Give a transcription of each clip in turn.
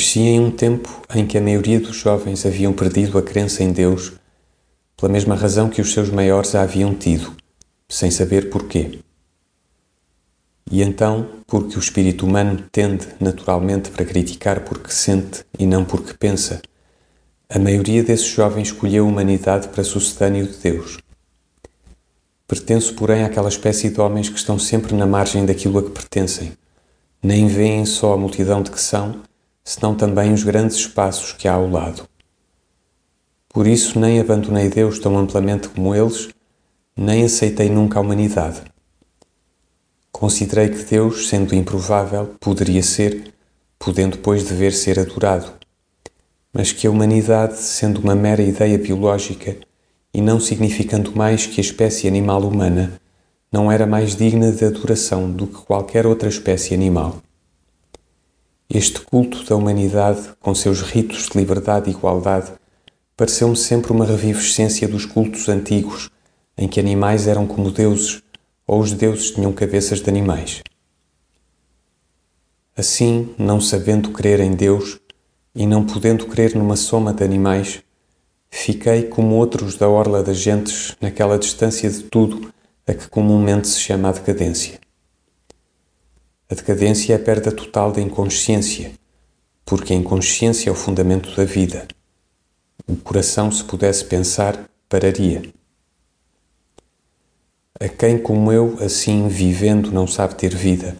Nasci em um tempo em que a maioria dos jovens haviam perdido a crença em Deus pela mesma razão que os seus maiores a haviam tido, sem saber porquê. E então, porque o espírito humano tende naturalmente para criticar porque sente e não porque pensa, a maioria desses jovens escolheu a humanidade para sucedâneo de Deus. Pertenço, porém, àquela espécie de homens que estão sempre na margem daquilo a que pertencem, nem veem só a multidão de que são, senão também os grandes espaços que há ao lado. Por isso nem abandonei Deus tão amplamente como eles, nem aceitei nunca a humanidade. Considerei que Deus, sendo improvável, poderia ser, podendo depois dever ser adorado, mas que a humanidade, sendo uma mera ideia biológica e não significando mais que a espécie animal humana, não era mais digna de adoração do que qualquer outra espécie animal. Este culto da humanidade, com seus ritos de liberdade e igualdade, pareceu-me sempre uma revivescência dos cultos antigos, em que animais eram como deuses, ou os deuses tinham cabeças de animais. Assim, não sabendo crer em Deus e não podendo crer numa soma de animais, fiquei como outros da orla das gentes naquela distância de tudo a que comumente se chama a decadência. A decadência é a perda total da inconsciência, porque a inconsciência é o fundamento da vida. O coração, se pudesse pensar, pararia. A quem, como eu, assim vivendo, não sabe ter vida,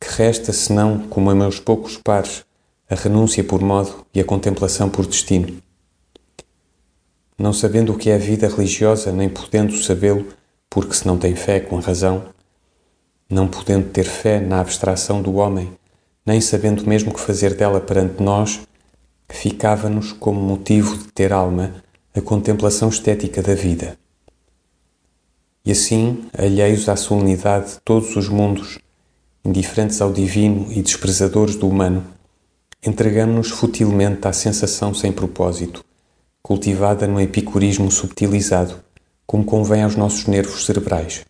que resta senão, como a meus poucos pares, a renúncia por modo e a contemplação por destino. Não sabendo o que é a vida religiosa, nem podendo sabê-lo, porque se não tem fé com razão, não podendo ter fé na abstração do homem, nem sabendo mesmo que fazer dela perante nós, ficava-nos como motivo de ter alma a contemplação estética da vida. E assim, alheios à solenidade de todos os mundos, indiferentes ao divino e desprezadores do humano, entregamos-nos futilmente à sensação sem propósito, cultivada no epicurismo subtilizado, como convém aos nossos nervos cerebrais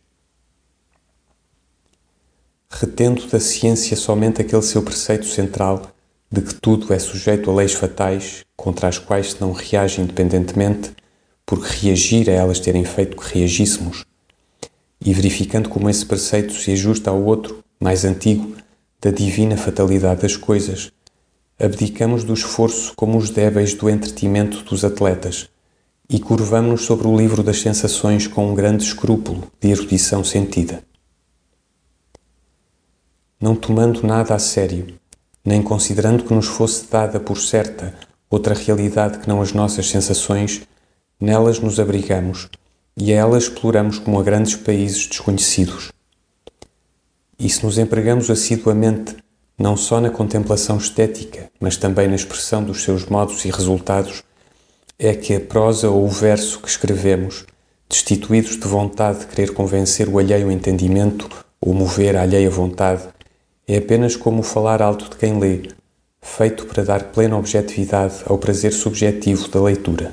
retendo da ciência somente aquele seu preceito central de que tudo é sujeito a leis fatais contra as quais se não reage independentemente, porque reagir a elas terem feito que reagíssemos, e verificando como esse preceito se ajusta ao outro, mais antigo, da divina fatalidade das coisas, abdicamos do esforço como os débeis do entretimento dos atletas e curvamos-nos sobre o livro das sensações com um grande escrúpulo de erudição sentida não tomando nada a sério, nem considerando que nos fosse dada por certa outra realidade que não as nossas sensações, nelas nos abrigamos e a elas exploramos como a grandes países desconhecidos. E se nos empregamos assiduamente não só na contemplação estética, mas também na expressão dos seus modos e resultados, é que a prosa ou o verso que escrevemos, destituídos de vontade de querer convencer o alheio entendimento ou mover a alheia vontade, é apenas como o falar alto de quem lê, feito para dar plena objetividade ao prazer subjetivo da leitura.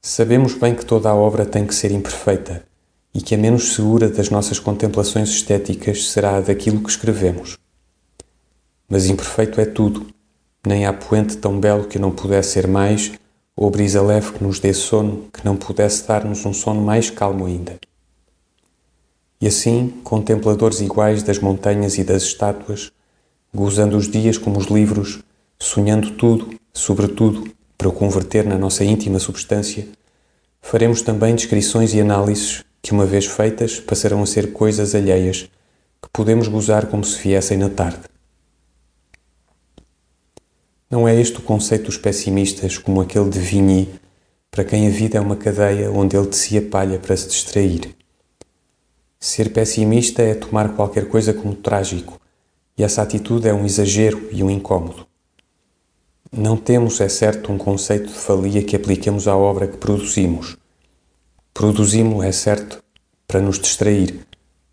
Sabemos bem que toda a obra tem que ser imperfeita e que a menos segura das nossas contemplações estéticas será a daquilo que escrevemos. Mas imperfeito é tudo, nem há poente tão belo que não pudesse ser mais, ou brisa leve que nos dê sono que não pudesse dar-nos um sono mais calmo ainda. E assim, contempladores iguais das montanhas e das estátuas, gozando os dias como os livros, sonhando tudo, sobretudo, para o converter na nossa íntima substância, faremos também descrições e análises que, uma vez feitas, passarão a ser coisas alheias que podemos gozar como se viessem na tarde. Não é este o conceito dos pessimistas como aquele de Vigny, para quem a vida é uma cadeia onde ele tecia palha para se distrair. Ser pessimista é tomar qualquer coisa como trágico, e essa atitude é um exagero e um incômodo. Não temos, é certo, um conceito de falia que apliquemos à obra que produzimos. Produzimos, é certo, para nos distrair,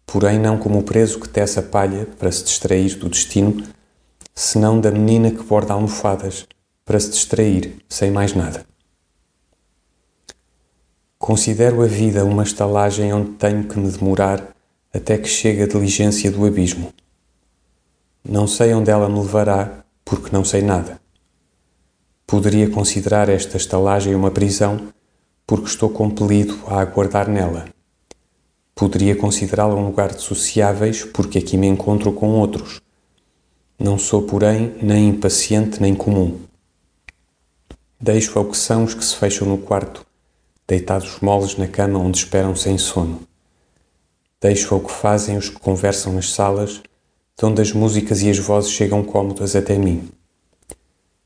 porém não como o preso que tece a palha para se distrair do destino, senão da menina que borda almofadas para se distrair, sem mais nada. Considero a vida uma estalagem onde tenho que me demorar até que chegue a diligência do abismo. Não sei onde ela me levará, porque não sei nada. Poderia considerar esta estalagem uma prisão, porque estou compelido a aguardar nela. Poderia considerá-la um lugar de sociáveis, porque aqui me encontro com outros. Não sou, porém, nem impaciente nem comum. Deixo ao que são os que se fecham no quarto, deitados moles na cama onde esperam sem sono. Deixo ao que fazem os que conversam nas salas, de onde as músicas e as vozes chegam cômodas até mim.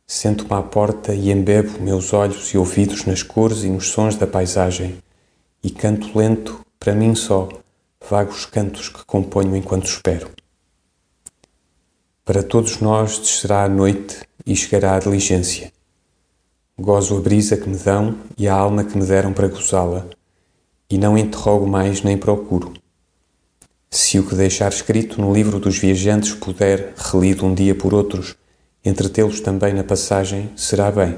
Sento-me à porta e embebo meus olhos e ouvidos nas cores e nos sons da paisagem e canto lento, para mim só, vagos cantos que componho enquanto espero. Para todos nós descerá a noite e chegará a diligência. Gozo a brisa que me dão e a alma que me deram para gozá-la, e não interrogo mais nem procuro. Se o que deixar escrito no livro dos viajantes puder, relido um dia por outros, entretê-los também na passagem, será bem.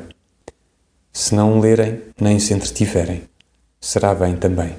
Se não lerem, nem se entretiverem, será bem também.